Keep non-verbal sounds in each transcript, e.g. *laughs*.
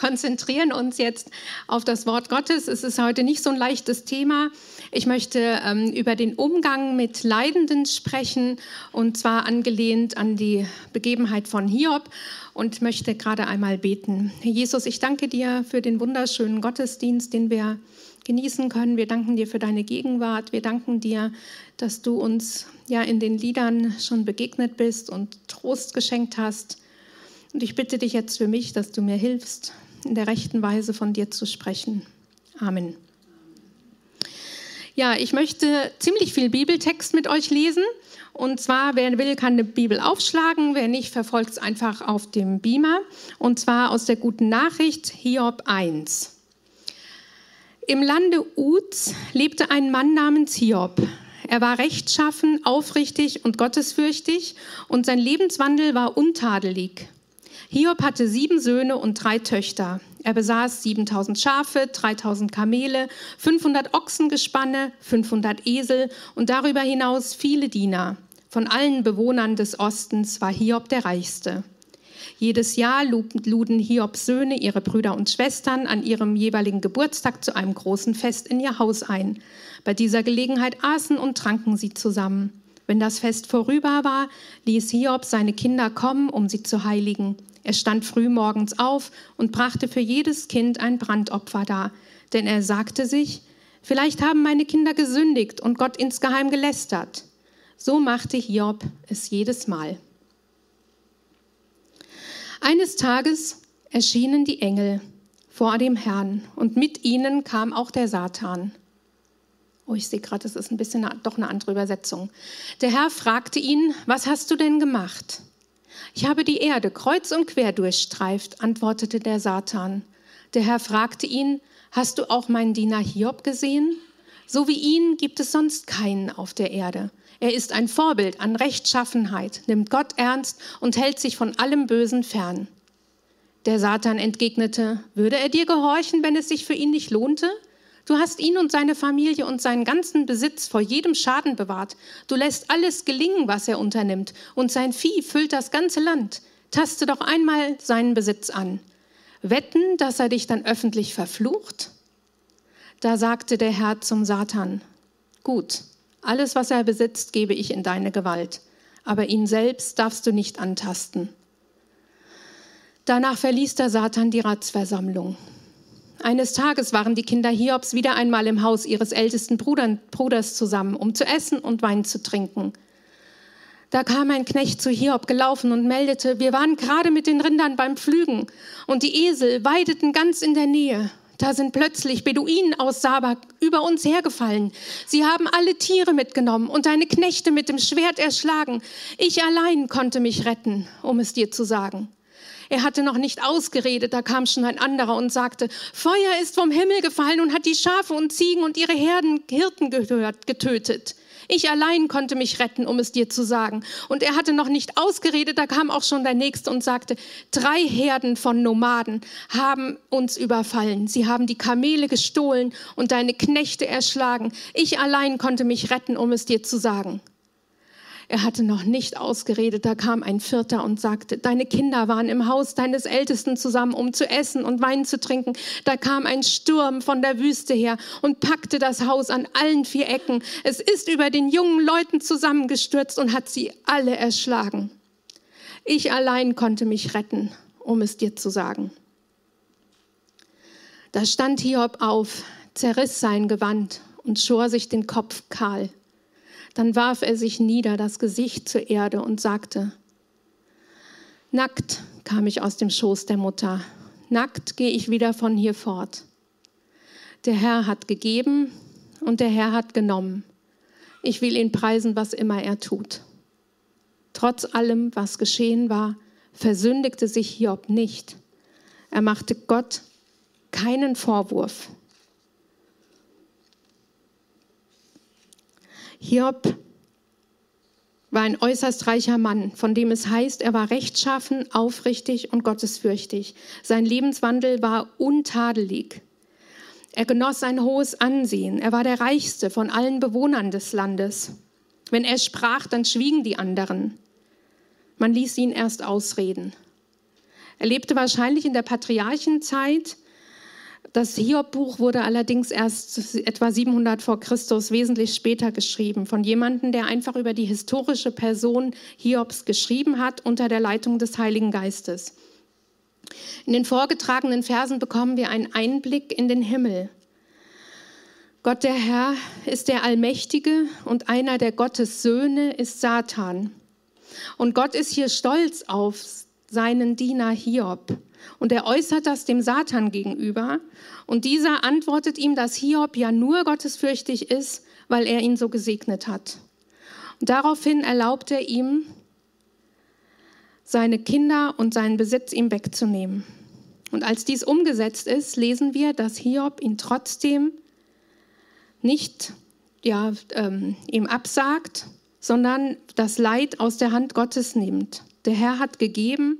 konzentrieren uns jetzt auf das Wort Gottes. Es ist heute nicht so ein leichtes Thema. Ich möchte ähm, über den Umgang mit Leidenden sprechen und zwar angelehnt an die Begebenheit von Hiob und möchte gerade einmal beten. Jesus, ich danke dir für den wunderschönen Gottesdienst, den wir genießen können. Wir danken dir für deine Gegenwart. Wir danken dir, dass du uns ja in den Liedern schon begegnet bist und Trost geschenkt hast. Und ich bitte dich jetzt für mich, dass du mir hilfst, in der rechten Weise von dir zu sprechen. Amen. Ja, ich möchte ziemlich viel Bibeltext mit euch lesen. Und zwar, wer will, kann eine Bibel aufschlagen, wer nicht, verfolgt es einfach auf dem Beamer. Und zwar aus der guten Nachricht Hiob 1. Im Lande Uz lebte ein Mann namens Hiob. Er war rechtschaffen, aufrichtig und gottesfürchtig und sein Lebenswandel war untadelig. Hiob hatte sieben Söhne und drei Töchter. Er besaß 7000 Schafe, 3000 Kamele, 500 Ochsengespanne, 500 Esel und darüber hinaus viele Diener. Von allen Bewohnern des Ostens war Hiob der reichste. Jedes Jahr luden Hiobs Söhne ihre Brüder und Schwestern an ihrem jeweiligen Geburtstag zu einem großen Fest in ihr Haus ein. Bei dieser Gelegenheit aßen und tranken sie zusammen. Wenn das Fest vorüber war, ließ Hiob seine Kinder kommen, um sie zu heiligen. Er stand früh morgens auf und brachte für jedes Kind ein Brandopfer dar, denn er sagte sich, vielleicht haben meine Kinder gesündigt und Gott insgeheim gelästert. So machte Hiob es jedes Mal. Eines Tages erschienen die Engel vor dem Herrn und mit ihnen kam auch der Satan. Oh, ich sehe gerade, das ist ein bisschen doch eine andere Übersetzung. Der Herr fragte ihn, was hast du denn gemacht? Ich habe die Erde kreuz und quer durchstreift, antwortete der Satan. Der Herr fragte ihn, hast du auch meinen Diener Hiob gesehen? So wie ihn gibt es sonst keinen auf der Erde. Er ist ein Vorbild an Rechtschaffenheit, nimmt Gott ernst und hält sich von allem Bösen fern. Der Satan entgegnete, würde er dir gehorchen, wenn es sich für ihn nicht lohnte? Du hast ihn und seine Familie und seinen ganzen Besitz vor jedem Schaden bewahrt. Du lässt alles gelingen, was er unternimmt, und sein Vieh füllt das ganze Land. Taste doch einmal seinen Besitz an. Wetten, dass er dich dann öffentlich verflucht? Da sagte der Herr zum Satan, gut, alles, was er besitzt, gebe ich in deine Gewalt, aber ihn selbst darfst du nicht antasten. Danach verließ der Satan die Ratsversammlung. Eines Tages waren die Kinder Hiobs wieder einmal im Haus ihres ältesten Bruders zusammen, um zu essen und Wein zu trinken. Da kam ein Knecht zu Hiob gelaufen und meldete, wir waren gerade mit den Rindern beim Pflügen und die Esel weideten ganz in der Nähe. Da sind plötzlich Beduinen aus Sabak über uns hergefallen. Sie haben alle Tiere mitgenommen und deine Knechte mit dem Schwert erschlagen. Ich allein konnte mich retten, um es dir zu sagen. Er hatte noch nicht ausgeredet, da kam schon ein anderer und sagte, Feuer ist vom Himmel gefallen und hat die Schafe und Ziegen und ihre Herden, Hirten gehört, getötet. Ich allein konnte mich retten, um es dir zu sagen. Und er hatte noch nicht ausgeredet, da kam auch schon der Nächste und sagte, drei Herden von Nomaden haben uns überfallen. Sie haben die Kamele gestohlen und deine Knechte erschlagen. Ich allein konnte mich retten, um es dir zu sagen. Er hatte noch nicht ausgeredet, da kam ein Vierter und sagte, deine Kinder waren im Haus deines Ältesten zusammen, um zu essen und Wein zu trinken. Da kam ein Sturm von der Wüste her und packte das Haus an allen vier Ecken. Es ist über den jungen Leuten zusammengestürzt und hat sie alle erschlagen. Ich allein konnte mich retten, um es dir zu sagen. Da stand Hiob auf, zerriss sein Gewand und schor sich den Kopf kahl. Dann warf er sich nieder, das Gesicht zur Erde und sagte, Nackt kam ich aus dem Schoß der Mutter, nackt gehe ich wieder von hier fort. Der Herr hat gegeben und der Herr hat genommen. Ich will ihn preisen, was immer er tut. Trotz allem, was geschehen war, versündigte sich Hiob nicht. Er machte Gott keinen Vorwurf. Hiob war ein äußerst reicher Mann, von dem es heißt, er war rechtschaffen, aufrichtig und gottesfürchtig. Sein Lebenswandel war untadelig. Er genoss ein hohes Ansehen. Er war der reichste von allen Bewohnern des Landes. Wenn er sprach, dann schwiegen die anderen. Man ließ ihn erst ausreden. Er lebte wahrscheinlich in der Patriarchenzeit. Das Hiob-Buch wurde allerdings erst etwa 700 vor Christus, wesentlich später geschrieben, von jemandem, der einfach über die historische Person Hiobs geschrieben hat, unter der Leitung des Heiligen Geistes. In den vorgetragenen Versen bekommen wir einen Einblick in den Himmel. Gott der Herr ist der Allmächtige und einer der Gottes Söhne ist Satan. Und Gott ist hier stolz auf seinen Diener Hiob. Und er äußert das dem Satan gegenüber. Und dieser antwortet ihm, dass Hiob ja nur gottesfürchtig ist, weil er ihn so gesegnet hat. Und daraufhin erlaubt er ihm, seine Kinder und seinen Besitz ihm wegzunehmen. Und als dies umgesetzt ist, lesen wir, dass Hiob ihn trotzdem nicht ja, ähm, ihm absagt, sondern das Leid aus der Hand Gottes nimmt. Der Herr hat gegeben,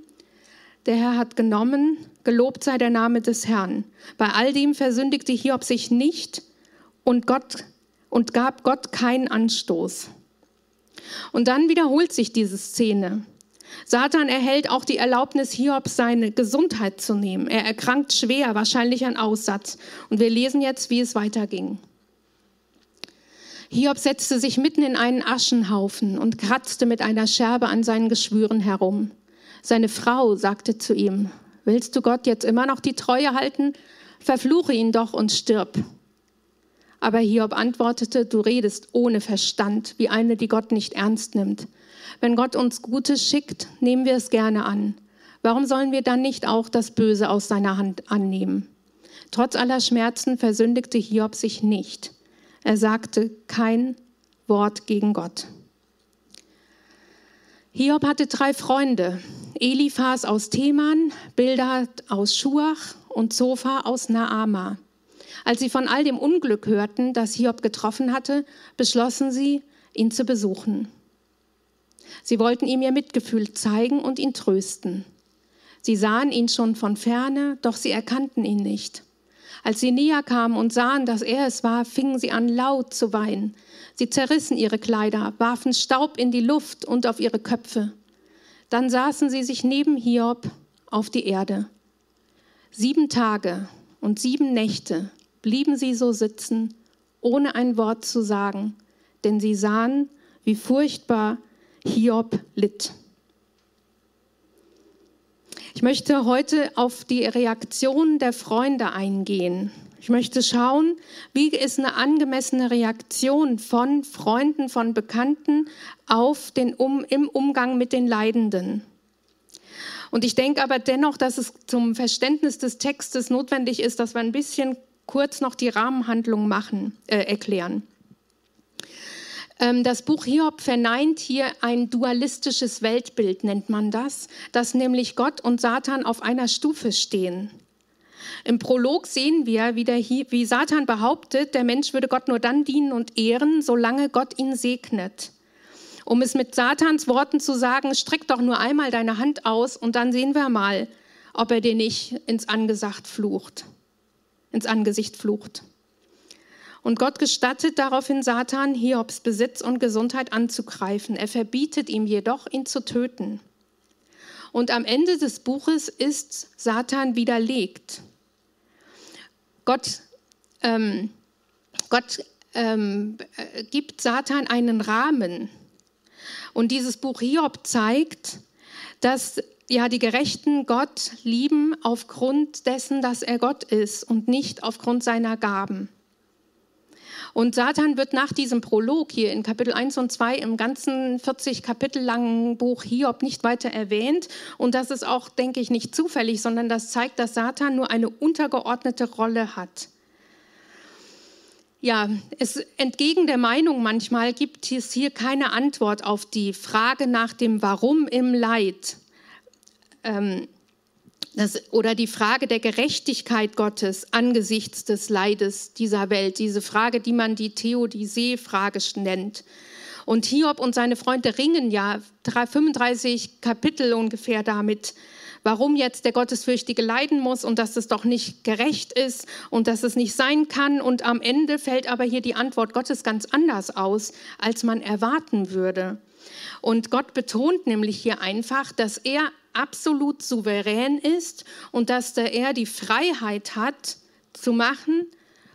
der Herr hat genommen, gelobt sei der Name des Herrn. Bei all dem versündigte Hiob sich nicht und, Gott, und gab Gott keinen Anstoß. Und dann wiederholt sich diese Szene. Satan erhält auch die Erlaubnis, Hiobs seine Gesundheit zu nehmen. Er erkrankt schwer, wahrscheinlich an Aussatz. Und wir lesen jetzt, wie es weiterging. Hiob setzte sich mitten in einen Aschenhaufen und kratzte mit einer Scherbe an seinen Geschwüren herum. Seine Frau sagte zu ihm, willst du Gott jetzt immer noch die Treue halten? Verfluche ihn doch und stirb. Aber Hiob antwortete, du redest ohne Verstand, wie eine, die Gott nicht ernst nimmt. Wenn Gott uns Gutes schickt, nehmen wir es gerne an. Warum sollen wir dann nicht auch das Böse aus seiner Hand annehmen? Trotz aller Schmerzen versündigte Hiob sich nicht. Er sagte kein Wort gegen Gott. Hiob hatte drei Freunde, Eliphas aus Teman, Bildad aus Schuach und Zophar aus Naama. Als sie von all dem Unglück hörten, das Hiob getroffen hatte, beschlossen sie, ihn zu besuchen. Sie wollten ihm ihr Mitgefühl zeigen und ihn trösten. Sie sahen ihn schon von ferne, doch sie erkannten ihn nicht. Als sie näher kamen und sahen, dass er es war, fingen sie an laut zu weinen. Sie zerrissen ihre Kleider, warfen Staub in die Luft und auf ihre Köpfe. Dann saßen sie sich neben Hiob auf die Erde. Sieben Tage und sieben Nächte blieben sie so sitzen, ohne ein Wort zu sagen, denn sie sahen, wie furchtbar Hiob litt. Ich möchte heute auf die Reaktion der Freunde eingehen. Ich möchte schauen, wie ist eine angemessene Reaktion von Freunden, von Bekannten auf den um, im Umgang mit den Leidenden. Und ich denke aber dennoch, dass es zum Verständnis des Textes notwendig ist, dass wir ein bisschen kurz noch die Rahmenhandlung machen, äh, erklären. Ähm, das Buch Hiob verneint hier ein dualistisches Weltbild, nennt man das, dass nämlich Gott und Satan auf einer Stufe stehen. Im Prolog sehen wir, wie, der, wie Satan behauptet, der Mensch würde Gott nur dann dienen und ehren, solange Gott ihn segnet. Um es mit Satans Worten zu sagen, streck doch nur einmal deine Hand aus und dann sehen wir mal, ob er dir nicht ins Angesicht flucht. Ins Angesicht flucht. Und Gott gestattet daraufhin Satan, Hiobs Besitz und Gesundheit anzugreifen. Er verbietet ihm jedoch, ihn zu töten. Und am Ende des Buches ist Satan widerlegt. Gott, ähm, Gott ähm, gibt Satan einen Rahmen. Und dieses Buch Hiob zeigt, dass ja die Gerechten Gott lieben aufgrund dessen, dass er Gott ist und nicht aufgrund seiner Gaben. Und Satan wird nach diesem Prolog hier in Kapitel 1 und 2 im ganzen 40 Kapitel langen Buch Hiob nicht weiter erwähnt. Und das ist auch, denke ich, nicht zufällig, sondern das zeigt, dass Satan nur eine untergeordnete Rolle hat. Ja, es entgegen der Meinung manchmal gibt es hier keine Antwort auf die Frage nach dem Warum im Leid. Ähm, das, oder die Frage der Gerechtigkeit Gottes angesichts des Leides dieser Welt, diese Frage, die man die Theodizee-Frage nennt. Und Hiob und seine Freunde ringen ja 35 Kapitel ungefähr damit, warum jetzt der Gottesfürchtige leiden muss und dass es doch nicht gerecht ist und dass es nicht sein kann. Und am Ende fällt aber hier die Antwort Gottes ganz anders aus, als man erwarten würde. Und Gott betont nämlich hier einfach, dass er absolut souverän ist und dass er die Freiheit hat, zu machen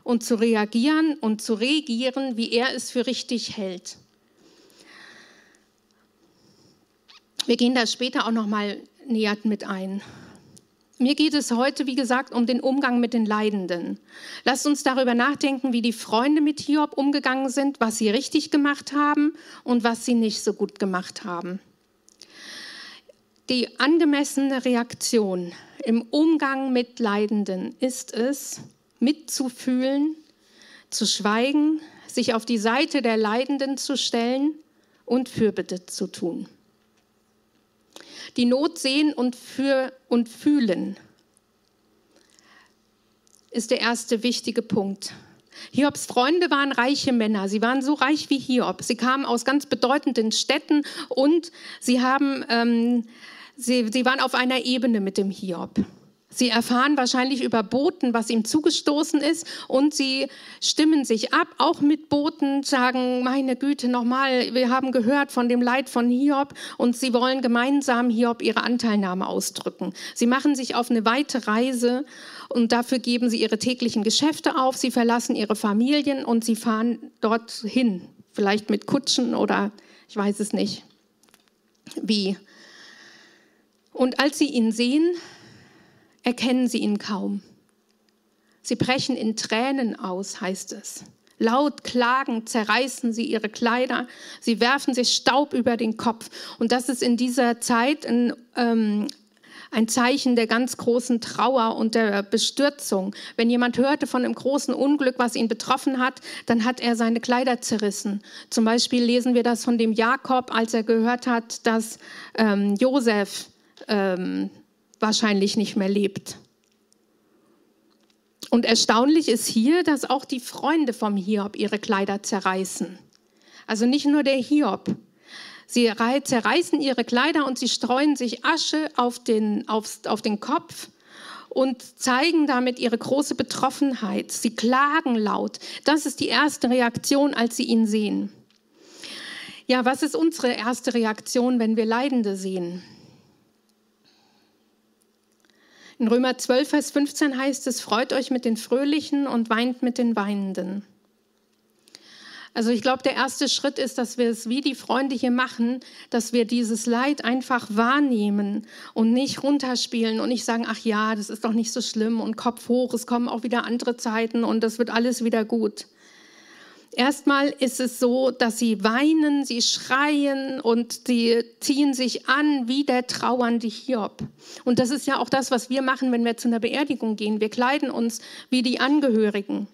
und zu reagieren und zu regieren, wie er es für richtig hält. Wir gehen da später auch noch mal näher mit ein. Mir geht es heute, wie gesagt, um den Umgang mit den Leidenden. Lasst uns darüber nachdenken, wie die Freunde mit Hiob umgegangen sind, was sie richtig gemacht haben und was sie nicht so gut gemacht haben. Die angemessene Reaktion im Umgang mit Leidenden ist es, mitzufühlen, zu schweigen, sich auf die Seite der Leidenden zu stellen und Fürbitte zu tun die Not sehen und, für, und fühlen, ist der erste wichtige Punkt. Hiobs Freunde waren reiche Männer. Sie waren so reich wie Hiob. Sie kamen aus ganz bedeutenden Städten und sie, haben, ähm, sie, sie waren auf einer Ebene mit dem Hiob. Sie erfahren wahrscheinlich über Boten, was ihm zugestoßen ist und sie stimmen sich ab, auch mit Boten, sagen, meine Güte, nochmal, wir haben gehört von dem Leid von Hiob und sie wollen gemeinsam Hiob ihre Anteilnahme ausdrücken. Sie machen sich auf eine weite Reise und dafür geben sie ihre täglichen Geschäfte auf, sie verlassen ihre Familien und sie fahren dorthin, vielleicht mit Kutschen oder ich weiß es nicht wie. Und als sie ihn sehen, erkennen sie ihn kaum. Sie brechen in Tränen aus, heißt es. Laut klagend zerreißen sie ihre Kleider, sie werfen sich Staub über den Kopf. Und das ist in dieser Zeit ein, ähm, ein Zeichen der ganz großen Trauer und der Bestürzung. Wenn jemand hörte von einem großen Unglück, was ihn betroffen hat, dann hat er seine Kleider zerrissen. Zum Beispiel lesen wir das von dem Jakob, als er gehört hat, dass ähm, Josef ähm, wahrscheinlich nicht mehr lebt. Und erstaunlich ist hier, dass auch die Freunde vom Hiob ihre Kleider zerreißen. Also nicht nur der Hiob. Sie zerreißen ihre Kleider und sie streuen sich Asche auf den, auf, auf den Kopf und zeigen damit ihre große Betroffenheit. Sie klagen laut. Das ist die erste Reaktion, als sie ihn sehen. Ja, was ist unsere erste Reaktion, wenn wir Leidende sehen? In Römer 12, Vers 15 heißt es, freut euch mit den Fröhlichen und weint mit den Weinenden. Also ich glaube, der erste Schritt ist, dass wir es wie die Freunde hier machen, dass wir dieses Leid einfach wahrnehmen und nicht runterspielen und nicht sagen, ach ja, das ist doch nicht so schlimm und Kopf hoch, es kommen auch wieder andere Zeiten und das wird alles wieder gut. Erstmal ist es so, dass sie weinen, sie schreien und sie ziehen sich an wie der trauernde Hiob. Und das ist ja auch das, was wir machen, wenn wir zu einer Beerdigung gehen. Wir kleiden uns wie die Angehörigen.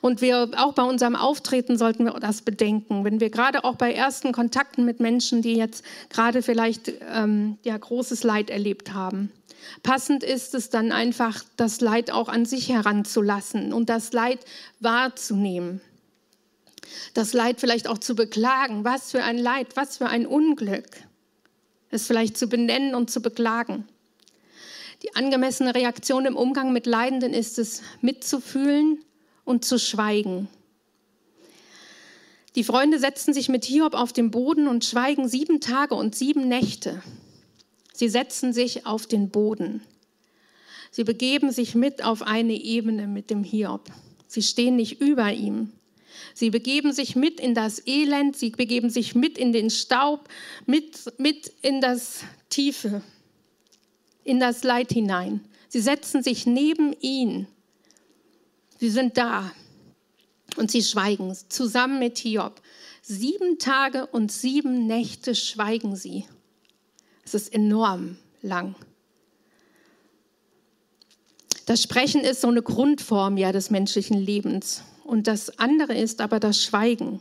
Und wir auch bei unserem Auftreten sollten wir das bedenken. Wenn wir gerade auch bei ersten Kontakten mit Menschen, die jetzt gerade vielleicht ähm, ja, großes Leid erlebt haben. Passend ist es dann einfach, das Leid auch an sich heranzulassen und das Leid wahrzunehmen das Leid vielleicht auch zu beklagen. Was für ein Leid, was für ein Unglück. Es vielleicht zu benennen und zu beklagen. Die angemessene Reaktion im Umgang mit Leidenden ist es, mitzufühlen und zu schweigen. Die Freunde setzten sich mit Hiob auf den Boden und schweigen sieben Tage und sieben Nächte. Sie setzen sich auf den Boden. Sie begeben sich mit auf eine Ebene mit dem Hiob. Sie stehen nicht über ihm. Sie begeben sich mit in das Elend, sie begeben sich mit in den Staub, mit, mit in das Tiefe, in das Leid hinein. Sie setzen sich neben ihn. Sie sind da und sie schweigen zusammen mit Hiob. Sieben Tage und sieben Nächte schweigen sie. Es ist enorm lang. Das Sprechen ist so eine Grundform ja des menschlichen Lebens. Und das andere ist aber das Schweigen.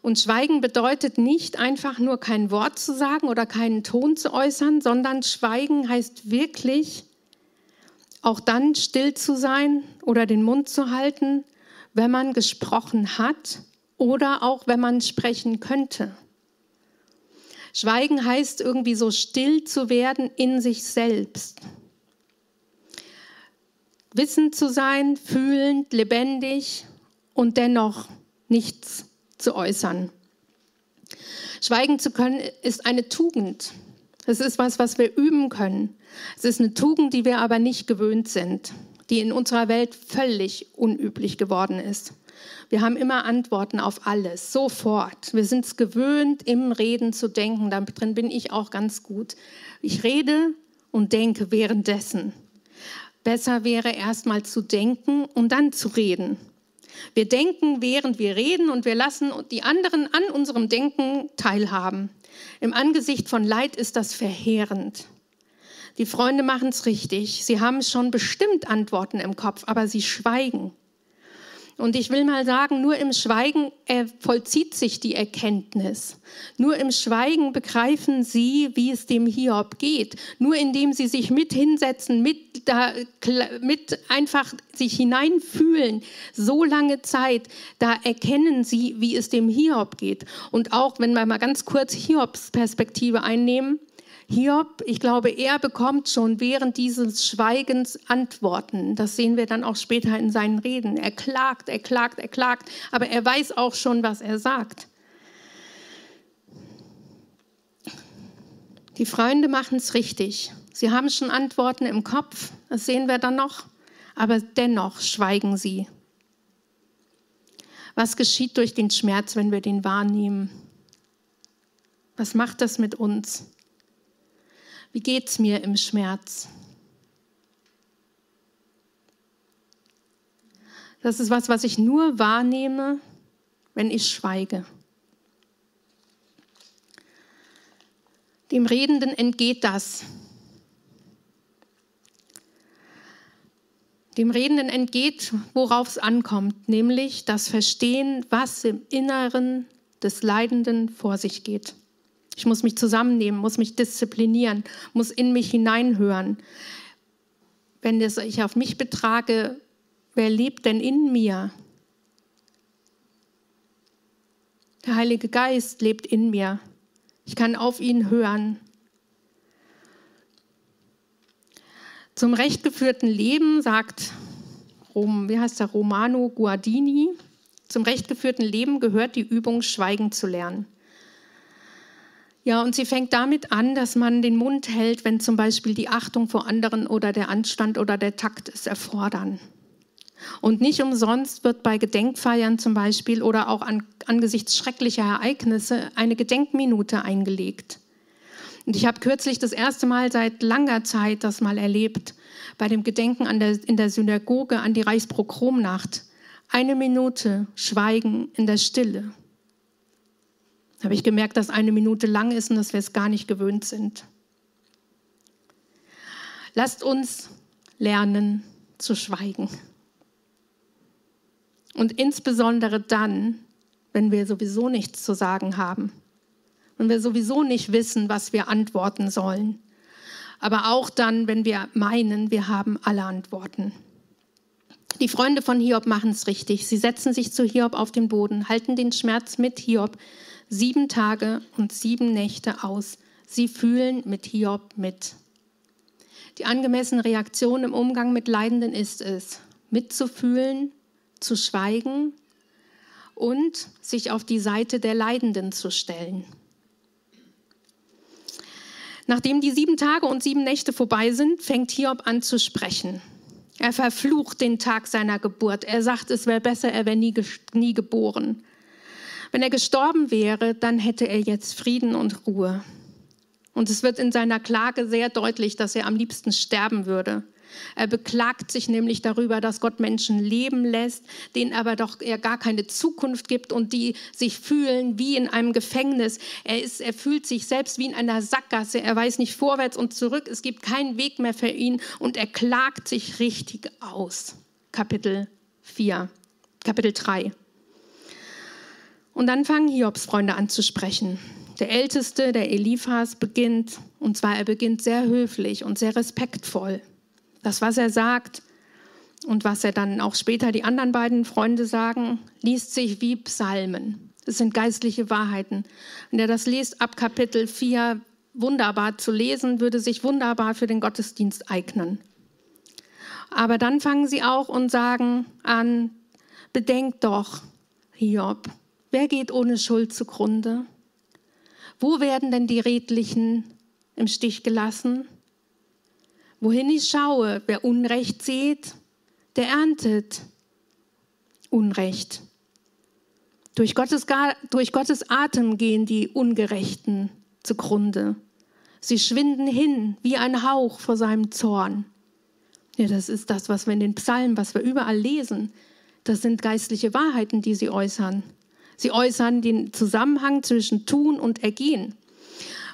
Und Schweigen bedeutet nicht einfach nur kein Wort zu sagen oder keinen Ton zu äußern, sondern Schweigen heißt wirklich auch dann still zu sein oder den Mund zu halten, wenn man gesprochen hat oder auch wenn man sprechen könnte. Schweigen heißt irgendwie so still zu werden in sich selbst wissend zu sein, fühlend, lebendig und dennoch nichts zu äußern. Schweigen zu können ist eine Tugend. Es ist was, was wir üben können. Es ist eine Tugend, die wir aber nicht gewöhnt sind, die in unserer Welt völlig unüblich geworden ist. Wir haben immer Antworten auf alles, sofort. Wir sind es gewöhnt, im Reden zu denken. Da drin bin ich auch ganz gut. Ich rede und denke währenddessen. Besser wäre erst mal zu denken und dann zu reden. Wir denken, während wir reden und wir lassen die anderen an unserem Denken teilhaben. Im Angesicht von Leid ist das verheerend. Die Freunde machen es richtig. Sie haben schon bestimmt Antworten im Kopf, aber sie schweigen. Und ich will mal sagen, nur im Schweigen vollzieht sich die Erkenntnis. Nur im Schweigen begreifen sie, wie es dem Hiob geht. Nur indem sie sich mit hinsetzen, mit, da, mit einfach sich hineinfühlen, so lange Zeit, da erkennen sie, wie es dem Hiob geht. Und auch wenn wir mal ganz kurz Hiobs Perspektive einnehmen, Hiob, ich glaube, er bekommt schon während dieses Schweigens Antworten. Das sehen wir dann auch später in seinen Reden. Er klagt, er klagt, er klagt, aber er weiß auch schon, was er sagt. Die Freunde machen es richtig. Sie haben schon Antworten im Kopf, das sehen wir dann noch, aber dennoch schweigen sie. Was geschieht durch den Schmerz, wenn wir den wahrnehmen? Was macht das mit uns? Wie geht es mir im Schmerz? Das ist was, was ich nur wahrnehme, wenn ich schweige. Dem Redenden entgeht das. Dem Redenden entgeht, worauf es ankommt, nämlich das Verstehen, was im Inneren des Leidenden vor sich geht. Ich muss mich zusammennehmen, muss mich disziplinieren, muss in mich hineinhören. Wenn ich auf mich betrage, wer lebt denn in mir? Der Heilige Geist lebt in mir. Ich kann auf ihn hören. Zum recht geführten Leben sagt Rom, wie heißt der Romano Guardini, zum recht Leben gehört die Übung, Schweigen zu lernen. Ja, und sie fängt damit an, dass man den Mund hält, wenn zum Beispiel die Achtung vor anderen oder der Anstand oder der Takt es erfordern. Und nicht umsonst wird bei Gedenkfeiern zum Beispiel oder auch an, angesichts schrecklicher Ereignisse eine Gedenkminute eingelegt. Und ich habe kürzlich das erste Mal seit langer Zeit das mal erlebt, bei dem Gedenken der, in der Synagoge an die Reichsprogromnacht. Eine Minute Schweigen in der Stille habe ich gemerkt, dass eine Minute lang ist und dass wir es gar nicht gewöhnt sind. Lasst uns lernen zu schweigen. Und insbesondere dann, wenn wir sowieso nichts zu sagen haben, wenn wir sowieso nicht wissen, was wir antworten sollen. Aber auch dann, wenn wir meinen, wir haben alle Antworten. Die Freunde von Hiob machen es richtig. Sie setzen sich zu Hiob auf den Boden, halten den Schmerz mit Hiob sieben Tage und sieben Nächte aus. Sie fühlen mit Hiob mit. Die angemessene Reaktion im Umgang mit Leidenden ist es, mitzufühlen, zu schweigen und sich auf die Seite der Leidenden zu stellen. Nachdem die sieben Tage und sieben Nächte vorbei sind, fängt Hiob an zu sprechen. Er verflucht den Tag seiner Geburt. Er sagt, es wäre besser, er wäre nie, nie geboren. Wenn er gestorben wäre, dann hätte er jetzt Frieden und Ruhe. Und es wird in seiner Klage sehr deutlich, dass er am liebsten sterben würde. Er beklagt sich nämlich darüber, dass Gott Menschen leben lässt, denen aber doch er gar keine Zukunft gibt und die sich fühlen wie in einem Gefängnis. Er, ist, er fühlt sich selbst wie in einer Sackgasse. Er weiß nicht vorwärts und zurück. Es gibt keinen Weg mehr für ihn und er klagt sich richtig aus. Kapitel 4, Kapitel 3. Und dann fangen Hiobs Freunde an zu sprechen. Der Älteste, der Eliphas, beginnt, und zwar er beginnt sehr höflich und sehr respektvoll. Das, was er sagt und was er dann auch später die anderen beiden Freunde sagen, liest sich wie Psalmen. Das sind geistliche Wahrheiten. Wenn er das liest ab Kapitel 4, wunderbar zu lesen, würde sich wunderbar für den Gottesdienst eignen. Aber dann fangen sie auch und sagen an, bedenkt doch, Hiob, Wer geht ohne Schuld zugrunde? Wo werden denn die Redlichen im Stich gelassen. Wohin ich schaue, wer Unrecht sieht, der erntet Unrecht. Durch Gottes, durch Gottes Atem gehen die Ungerechten zugrunde. Sie schwinden hin wie ein Hauch vor seinem Zorn. Ja, das ist das, was wir in den Psalmen, was wir überall lesen. Das sind geistliche Wahrheiten, die sie äußern. Sie äußern den Zusammenhang zwischen Tun und Ergehen.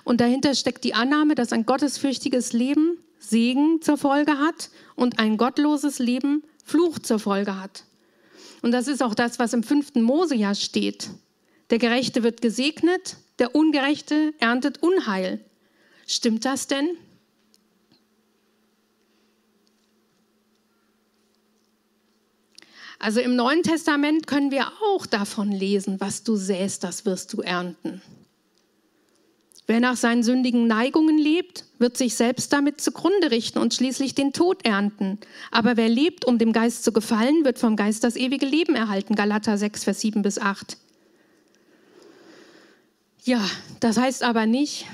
Und dahinter steckt die Annahme, dass ein gottesfürchtiges Leben Segen zur Folge hat und ein gottloses Leben Fluch zur Folge hat. Und das ist auch das, was im fünften Mosejahr steht. Der Gerechte wird gesegnet, der Ungerechte erntet Unheil. Stimmt das denn? Also im Neuen Testament können wir auch davon lesen, was du säst, das wirst du ernten. Wer nach seinen sündigen Neigungen lebt, wird sich selbst damit zugrunde richten und schließlich den Tod ernten. Aber wer lebt, um dem Geist zu gefallen, wird vom Geist das ewige Leben erhalten. Galater 6, Vers 7 bis 8. Ja, das heißt aber nicht,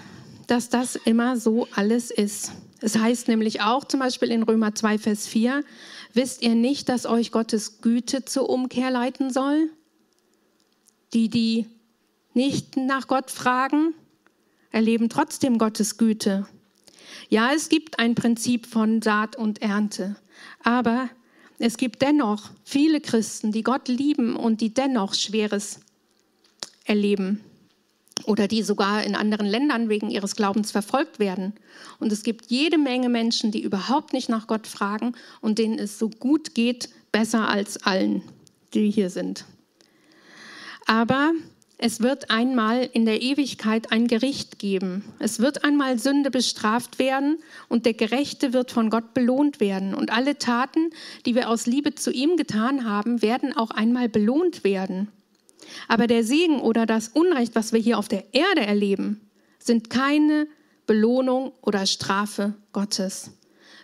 dass das immer so alles ist. Es heißt nämlich auch zum Beispiel in Römer 2, Vers 4, wisst ihr nicht, dass euch Gottes Güte zur Umkehr leiten soll? Die, die nicht nach Gott fragen, erleben trotzdem Gottes Güte. Ja, es gibt ein Prinzip von Saat und Ernte, aber es gibt dennoch viele Christen, die Gott lieben und die dennoch Schweres erleben oder die sogar in anderen Ländern wegen ihres Glaubens verfolgt werden. Und es gibt jede Menge Menschen, die überhaupt nicht nach Gott fragen und denen es so gut geht, besser als allen, die hier sind. Aber es wird einmal in der Ewigkeit ein Gericht geben. Es wird einmal Sünde bestraft werden und der Gerechte wird von Gott belohnt werden. Und alle Taten, die wir aus Liebe zu ihm getan haben, werden auch einmal belohnt werden. Aber der Segen oder das Unrecht, was wir hier auf der Erde erleben, sind keine Belohnung oder Strafe Gottes,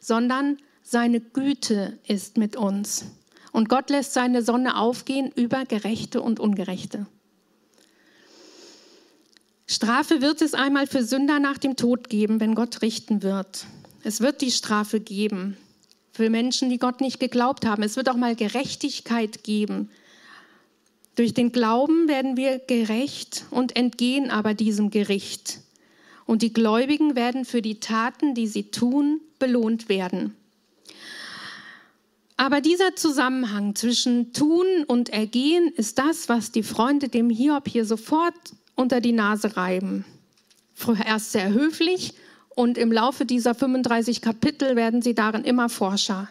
sondern seine Güte ist mit uns. Und Gott lässt seine Sonne aufgehen über Gerechte und Ungerechte. Strafe wird es einmal für Sünder nach dem Tod geben, wenn Gott richten wird. Es wird die Strafe geben für Menschen, die Gott nicht geglaubt haben. Es wird auch mal Gerechtigkeit geben. Durch den Glauben werden wir gerecht und entgehen aber diesem Gericht. Und die Gläubigen werden für die Taten, die sie tun, belohnt werden. Aber dieser Zusammenhang zwischen Tun und Ergehen ist das, was die Freunde dem Hiob hier sofort unter die Nase reiben. Erst sehr höflich und im Laufe dieser 35 Kapitel werden sie darin immer forscher.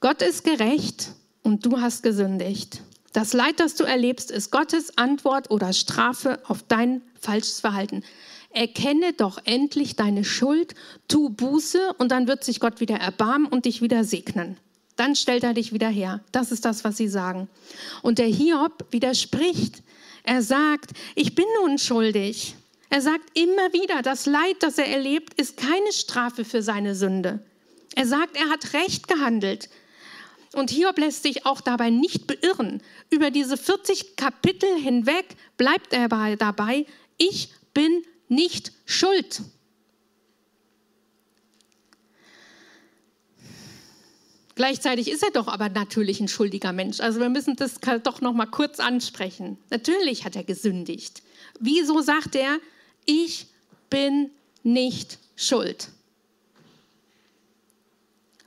Gott ist gerecht und du hast gesündigt. Das Leid, das du erlebst, ist Gottes Antwort oder Strafe auf dein falsches Verhalten. Erkenne doch endlich deine Schuld, tu Buße und dann wird sich Gott wieder erbarmen und dich wieder segnen. Dann stellt er dich wieder her. Das ist das, was sie sagen. Und der Hiob widerspricht. Er sagt, ich bin nun schuldig. Er sagt immer wieder, das Leid, das er erlebt, ist keine Strafe für seine Sünde. Er sagt, er hat recht gehandelt. Und Hiob lässt sich auch dabei nicht beirren. Über diese 40 Kapitel hinweg bleibt er dabei, ich bin nicht schuld. Gleichzeitig ist er doch aber natürlich ein schuldiger Mensch. Also wir müssen das doch noch mal kurz ansprechen. Natürlich hat er gesündigt. Wieso sagt er, ich bin nicht schuld?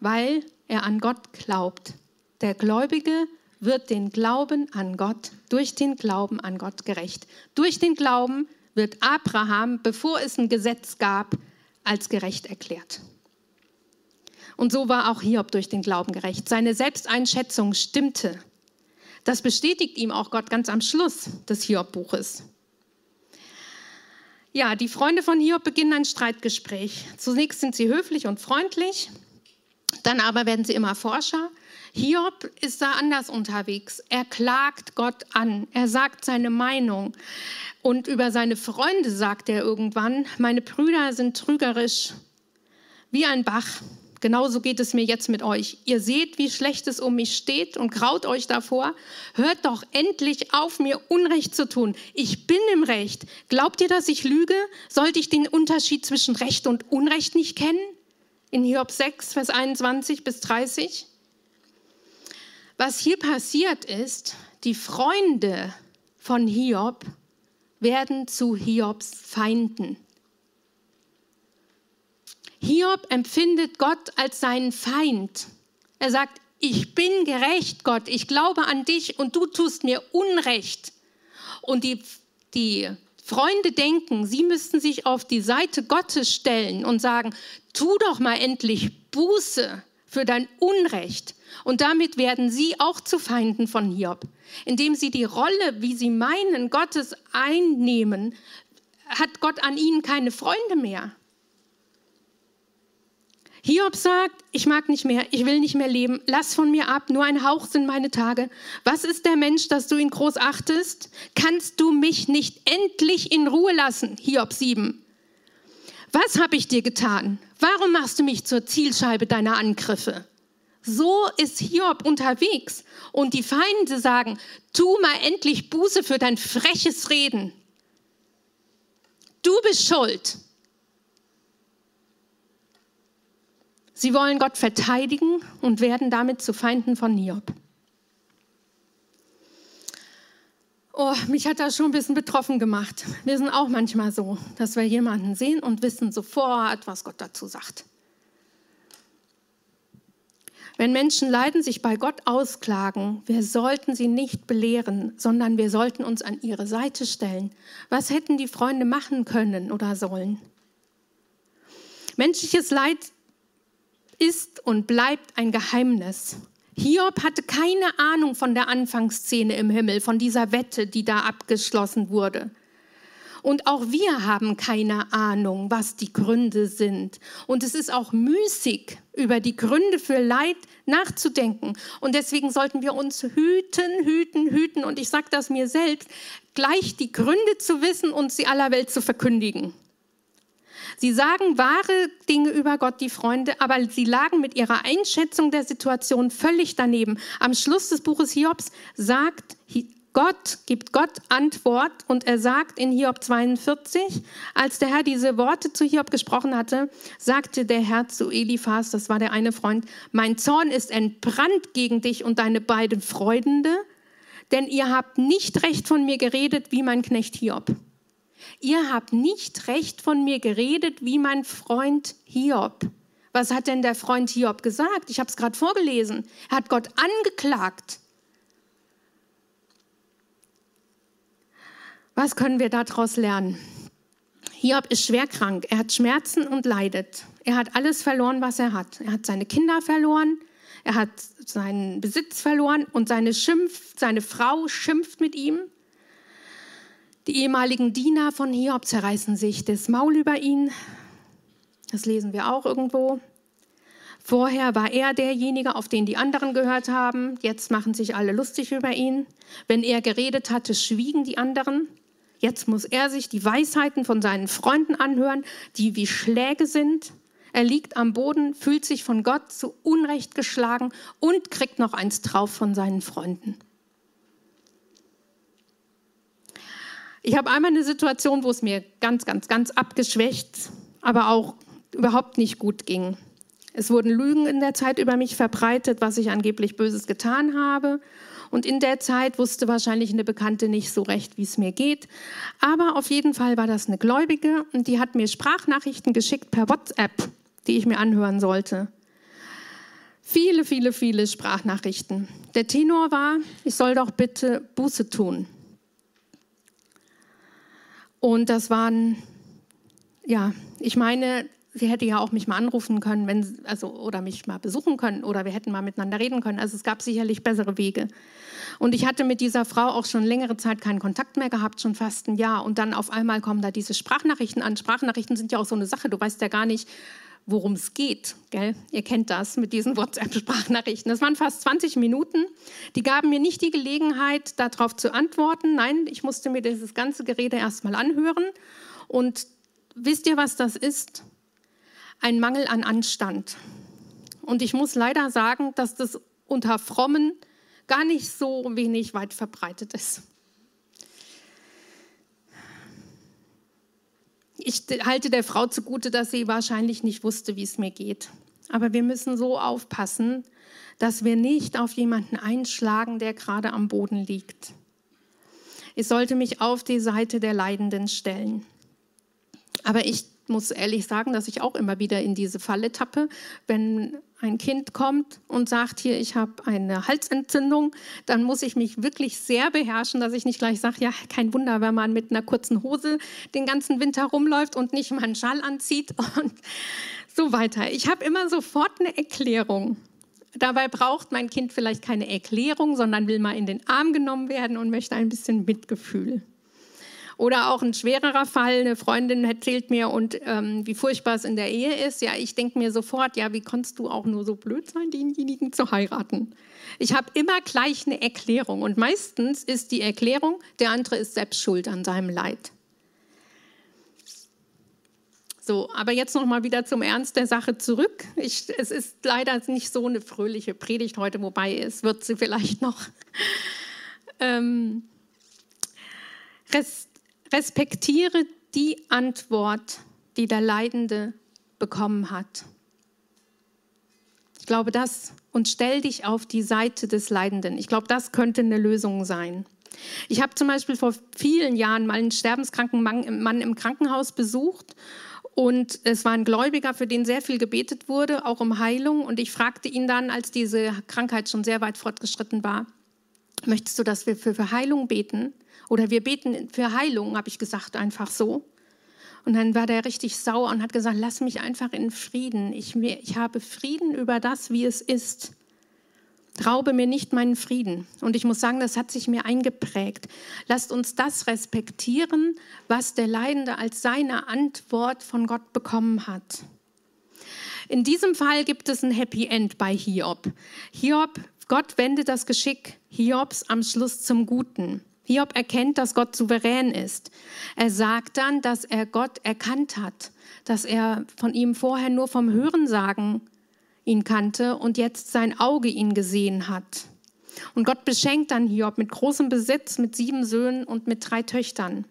Weil er an Gott glaubt. Der Gläubige wird den Glauben an Gott, durch den Glauben an Gott gerecht. Durch den Glauben wird Abraham, bevor es ein Gesetz gab, als gerecht erklärt. Und so war auch Hiob durch den Glauben gerecht. Seine Selbsteinschätzung stimmte. Das bestätigt ihm auch Gott ganz am Schluss des Hiob-Buches. Ja, die Freunde von Hiob beginnen ein Streitgespräch. Zunächst sind sie höflich und freundlich, dann aber werden sie immer forscher. Hiob ist da anders unterwegs. Er klagt Gott an, er sagt seine Meinung. Und über seine Freunde sagt er irgendwann, meine Brüder sind trügerisch wie ein Bach Genauso geht es mir jetzt mit euch. Ihr seht, wie schlecht es um mich steht und graut euch davor. Hört doch endlich auf, mir Unrecht zu tun. Ich bin im Recht. Glaubt ihr, dass ich lüge? Sollte ich den Unterschied zwischen Recht und Unrecht nicht kennen? In Hiob 6, Vers 21 bis 30. Was hier passiert ist, die Freunde von Hiob werden zu Hiobs Feinden. Hiob empfindet Gott als seinen Feind. Er sagt, ich bin gerecht, Gott, ich glaube an dich und du tust mir Unrecht. Und die, die Freunde denken, sie müssten sich auf die Seite Gottes stellen und sagen, tu doch mal endlich Buße für dein Unrecht. Und damit werden sie auch zu Feinden von Hiob. Indem sie die Rolle, wie sie meinen, Gottes einnehmen, hat Gott an ihnen keine Freunde mehr. Hiob sagt, ich mag nicht mehr, ich will nicht mehr leben, lass von mir ab, nur ein Hauch sind meine Tage. Was ist der Mensch, dass du ihn groß achtest? Kannst du mich nicht endlich in Ruhe lassen? Hiob 7. Was habe ich dir getan? Warum machst du mich zur Zielscheibe deiner Angriffe? So ist Hiob unterwegs und die Feinde sagen, tu mal endlich Buße für dein freches Reden. Du bist schuld. Sie wollen Gott verteidigen und werden damit zu Feinden von Hiob. Oh, mich hat das schon ein bisschen betroffen gemacht. Wir sind auch manchmal so, dass wir jemanden sehen und wissen sofort, was Gott dazu sagt. Wenn Menschen leiden, sich bei Gott ausklagen, wir sollten sie nicht belehren, sondern wir sollten uns an ihre Seite stellen. Was hätten die Freunde machen können oder sollen? Menschliches Leid ist und bleibt ein Geheimnis. Hiob hatte keine Ahnung von der Anfangsszene im Himmel, von dieser Wette, die da abgeschlossen wurde. Und auch wir haben keine Ahnung, was die Gründe sind. Und es ist auch müßig, über die Gründe für Leid nachzudenken. Und deswegen sollten wir uns hüten, hüten, hüten. Und ich sage das mir selbst, gleich die Gründe zu wissen und sie aller Welt zu verkündigen. Sie sagen wahre Dinge über Gott, die Freunde, aber sie lagen mit ihrer Einschätzung der Situation völlig daneben. Am Schluss des Buches Hiobs sagt Gott, gibt Gott Antwort und er sagt in Hiob 42, als der Herr diese Worte zu Hiob gesprochen hatte, sagte der Herr zu Eliphas, das war der eine Freund, mein Zorn ist entbrannt gegen dich und deine beiden Freunde, denn ihr habt nicht recht von mir geredet wie mein Knecht Hiob ihr habt nicht recht von mir geredet wie mein Freund Hiob. Was hat denn der Freund Hiob gesagt? Ich habe es gerade vorgelesen. Er hat Gott angeklagt. Was können wir daraus lernen? Hiob ist schwer krank. Er hat Schmerzen und leidet. Er hat alles verloren, was er hat. Er hat seine Kinder verloren. Er hat seinen Besitz verloren und seine, Schimpf, seine Frau schimpft mit ihm. Die ehemaligen Diener von Hiob zerreißen sich das Maul über ihn. Das lesen wir auch irgendwo. Vorher war er derjenige, auf den die anderen gehört haben. Jetzt machen sich alle lustig über ihn. Wenn er geredet hatte, schwiegen die anderen. Jetzt muss er sich die Weisheiten von seinen Freunden anhören, die wie Schläge sind. Er liegt am Boden, fühlt sich von Gott zu Unrecht geschlagen und kriegt noch eins drauf von seinen Freunden. Ich habe einmal eine Situation, wo es mir ganz, ganz, ganz abgeschwächt, aber auch überhaupt nicht gut ging. Es wurden Lügen in der Zeit über mich verbreitet, was ich angeblich Böses getan habe. Und in der Zeit wusste wahrscheinlich eine Bekannte nicht so recht, wie es mir geht. Aber auf jeden Fall war das eine Gläubige und die hat mir Sprachnachrichten geschickt per WhatsApp, die ich mir anhören sollte. Viele, viele, viele Sprachnachrichten. Der Tenor war, ich soll doch bitte Buße tun. Und das waren, ja, ich meine, sie hätte ja auch mich mal anrufen können, wenn, also, oder mich mal besuchen können oder wir hätten mal miteinander reden können. Also es gab sicherlich bessere Wege. Und ich hatte mit dieser Frau auch schon längere Zeit keinen Kontakt mehr gehabt, schon fast ein Jahr. Und dann auf einmal kommen da diese Sprachnachrichten an. Sprachnachrichten sind ja auch so eine Sache. Du weißt ja gar nicht, worum es geht. Gell? Ihr kennt das mit diesen *laughs* WhatsApp-Sprachnachrichten. Das waren fast 20 Minuten. Die gaben mir nicht die Gelegenheit, darauf zu antworten. Nein, ich musste mir dieses ganze Gerede erstmal anhören. Und wisst ihr, was das ist? Ein Mangel an Anstand. Und ich muss leider sagen, dass das unter Frommen gar nicht so wenig weit verbreitet ist. Ich halte der Frau zugute, dass sie wahrscheinlich nicht wusste, wie es mir geht. Aber wir müssen so aufpassen, dass wir nicht auf jemanden einschlagen, der gerade am Boden liegt. Ich sollte mich auf die Seite der Leidenden stellen. Aber ich muss ehrlich sagen, dass ich auch immer wieder in diese Falle tappe, wenn ein Kind kommt und sagt, hier, ich habe eine Halsentzündung, dann muss ich mich wirklich sehr beherrschen, dass ich nicht gleich sage, ja, kein Wunder, wenn man mit einer kurzen Hose den ganzen Winter rumläuft und nicht mal einen Schal anzieht *laughs* und so weiter. Ich habe immer sofort eine Erklärung. Dabei braucht mein Kind vielleicht keine Erklärung, sondern will mal in den Arm genommen werden und möchte ein bisschen Mitgefühl. Oder auch ein schwererer Fall, eine Freundin erzählt mir, und ähm, wie furchtbar es in der Ehe ist. Ja, ich denke mir sofort, ja, wie konntest du auch nur so blöd sein, denjenigen zu heiraten? Ich habe immer gleich eine Erklärung und meistens ist die Erklärung, der andere ist selbst schuld an seinem Leid. So, aber jetzt noch mal wieder zum Ernst der Sache zurück. Ich, es ist leider nicht so eine fröhliche Predigt heute, wobei es wird sie vielleicht noch. *laughs* Ähm, Rest, Respektiere die Antwort, die der Leidende bekommen hat. Ich glaube das und stell dich auf die Seite des Leidenden. Ich glaube, das könnte eine Lösung sein. Ich habe zum Beispiel vor vielen Jahren mal einen sterbenskranken Mann im Krankenhaus besucht und es war ein Gläubiger, für den sehr viel gebetet wurde, auch um Heilung. Und ich fragte ihn dann, als diese Krankheit schon sehr weit fortgeschritten war, möchtest du, dass wir für Heilung beten? Oder wir beten für Heilung, habe ich gesagt, einfach so. Und dann war der richtig sauer und hat gesagt, lass mich einfach in Frieden. Ich, ich habe Frieden über das, wie es ist. Traube mir nicht meinen Frieden. Und ich muss sagen, das hat sich mir eingeprägt. Lasst uns das respektieren, was der Leidende als seine Antwort von Gott bekommen hat. In diesem Fall gibt es ein Happy End bei Hiob. Hiob, Gott wendet das Geschick Hiobs am Schluss zum Guten. Hiob erkennt, dass Gott souverän ist. Er sagt dann, dass er Gott erkannt hat, dass er von ihm vorher nur vom Hörensagen ihn kannte und jetzt sein Auge ihn gesehen hat. Und Gott beschenkt dann Hiob mit großem Besitz, mit sieben Söhnen und mit drei Töchtern.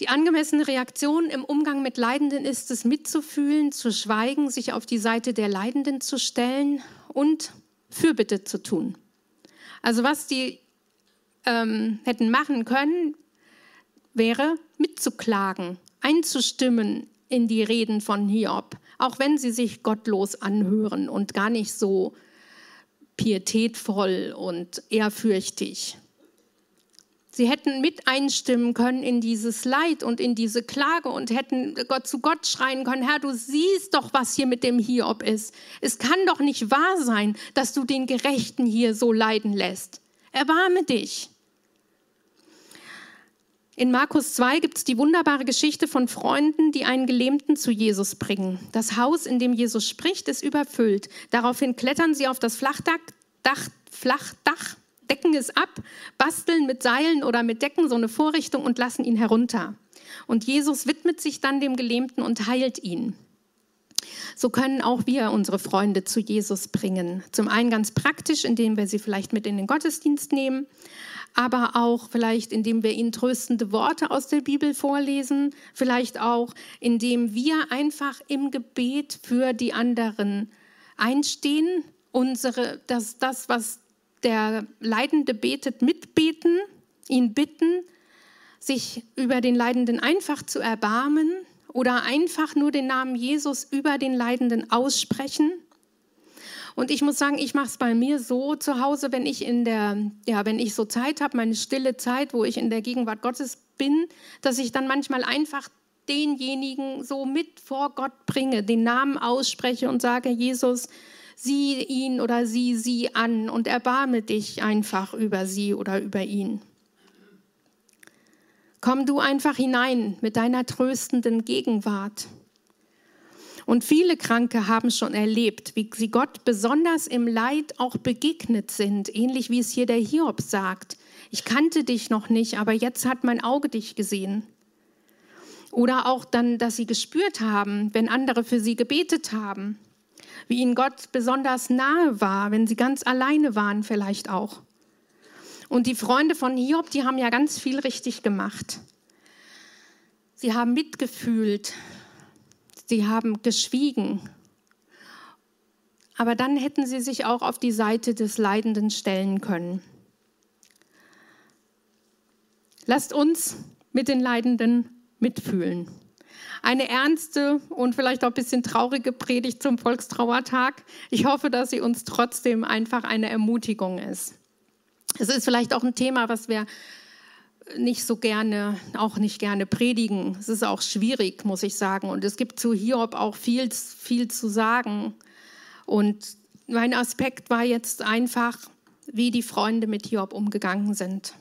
Die angemessene Reaktion im Umgang mit Leidenden ist es, mitzufühlen, zu schweigen, sich auf die Seite der Leidenden zu stellen und Fürbitte zu tun. Also was die ähm, hätten machen können, wäre mitzuklagen, einzustimmen in die Reden von Hiob, auch wenn sie sich gottlos anhören und gar nicht so pietätvoll und ehrfürchtig. Sie hätten mit einstimmen können in dieses Leid und in diese Klage und hätten Gott zu Gott schreien können, Herr, du siehst doch, was hier mit dem Hiob ist. Es kann doch nicht wahr sein, dass du den Gerechten hier so leiden lässt. Erbarme dich. In Markus 2 gibt es die wunderbare Geschichte von Freunden, die einen Gelähmten zu Jesus bringen. Das Haus, in dem Jesus spricht, ist überfüllt. Daraufhin klettern sie auf das Flachdach, Dach, Flachdach, decken es ab, basteln mit Seilen oder mit Decken so eine Vorrichtung und lassen ihn herunter. Und Jesus widmet sich dann dem Gelähmten und heilt ihn. So können auch wir unsere Freunde zu Jesus bringen. Zum einen ganz praktisch, indem wir sie vielleicht mit in den Gottesdienst nehmen, aber auch vielleicht, indem wir ihnen tröstende Worte aus der Bibel vorlesen, vielleicht auch, indem wir einfach im Gebet für die anderen einstehen, unsere, das, das, was der Leidende betet, mitbeten, ihn bitten, sich über den Leidenden einfach zu erbarmen oder einfach nur den Namen Jesus über den Leidenden aussprechen und ich muss sagen, ich mache es bei mir so zu Hause, wenn ich in der, ja, wenn ich so Zeit habe, meine stille Zeit, wo ich in der Gegenwart Gottes bin, dass ich dann manchmal einfach denjenigen so mit vor Gott bringe, den Namen ausspreche und sage, Jesus, sieh ihn oder sieh sie an und erbarme dich einfach über sie oder über ihn. Komm du einfach hinein mit deiner tröstenden Gegenwart. Und viele Kranke haben schon erlebt, wie sie Gott besonders im Leid auch begegnet sind, ähnlich wie es hier der Hiob sagt. Ich kannte dich noch nicht, aber jetzt hat mein Auge dich gesehen. Oder auch dann, dass sie gespürt haben, wenn andere für sie gebetet haben. wie ihnen Gott besonders nahe war, wenn sie ganz alleine waren vielleicht auch. Und die Freunde von Hiob, die haben ja ganz viel richtig gemacht. Sie haben mitgefühlt, sie haben geschwiegen. Aber dann hätten sie sich auch auf die Seite des Leidenden stellen können. Lasst uns mit den Leidenden mitfühlen. Eine ernste und vielleicht auch ein bisschen traurige Predigt zum Volkstrauertag. Ich hoffe, dass sie uns trotzdem einfach eine Ermutigung ist. Es ist vielleicht auch ein Thema, was wir nicht so gerne, auch nicht gerne predigen. Es ist auch schwierig, muss ich sagen. Und es gibt zu Hiob auch viel, viel zu sagen. Und mein Aspekt war jetzt einfach, wie die Freunde mit Hiob umgegangen sind.